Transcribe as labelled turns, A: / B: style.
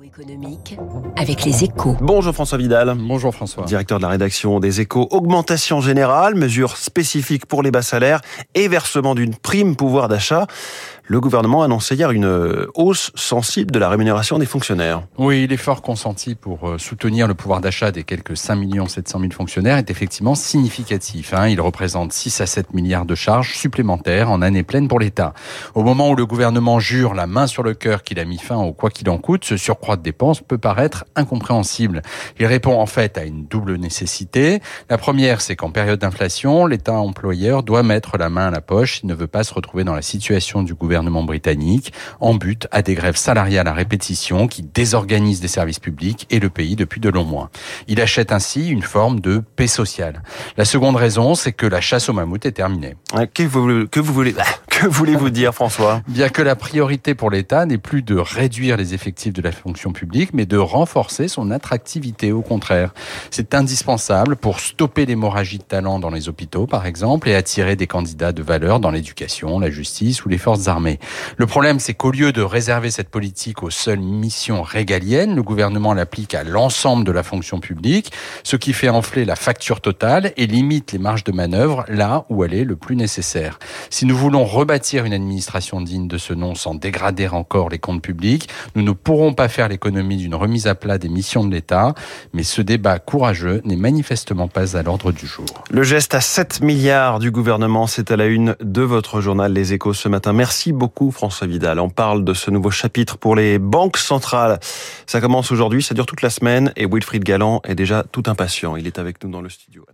A: Économique avec les échos.
B: Bonjour François Vidal.
C: Bonjour François.
B: Directeur de la rédaction des échos. Augmentation générale, mesures spécifiques pour les bas salaires et versement d'une prime pouvoir d'achat. Le gouvernement a annoncé hier une hausse sensible de la rémunération des fonctionnaires.
C: Oui, l'effort consenti pour euh, soutenir le pouvoir d'achat des quelques 5 700 000 fonctionnaires est effectivement significatif. Hein. Il représente 6 à 7 milliards de charges supplémentaires en année pleine pour l'État. Au moment où le gouvernement jure la main sur le cœur qu'il a mis fin au quoi qu'il en coûte, ce surcroît de dépenses peut paraître incompréhensible. Il répond en fait à une double nécessité. La première, c'est qu'en période d'inflation, l'État employeur doit mettre la main à la poche s'il ne veut pas se retrouver dans la situation du gouvernement gouvernement britannique en but à des grèves salariales à répétition qui désorganisent des services publics et le pays depuis de longs mois. Il achète ainsi une forme de paix sociale. La seconde raison, c'est que la chasse au mammouth est terminée.
B: Que vous, que vous voulez, que voulez-vous dire, François?
C: Bien que la priorité pour l'État n'est plus de réduire les effectifs de la fonction publique, mais de renforcer son attractivité. Au contraire, c'est indispensable pour stopper l'hémorragie de talent dans les hôpitaux, par exemple, et attirer des candidats de valeur dans l'éducation, la justice ou les forces armées. Le problème, c'est qu'au lieu de réserver cette politique aux seules missions régaliennes, le gouvernement l'applique à l'ensemble de la fonction publique, ce qui fait enfler la facture totale et limite les marges de manœuvre là où elle est le plus nécessaire. Si nous voulons rebâtir une administration digne de ce nom sans dégrader encore les comptes publics, nous ne pourrons pas faire l'économie d'une remise à plat des missions de l'État, mais ce débat courageux n'est manifestement pas à l'ordre du jour.
B: Le geste à 7 milliards du gouvernement, c'est à la une de votre journal Les Échos ce matin. Merci beaucoup François Vidal. On parle de ce nouveau chapitre pour les banques centrales. Ça commence aujourd'hui, ça dure toute la semaine et Wilfried Galland est déjà tout impatient. Il est avec nous dans le studio.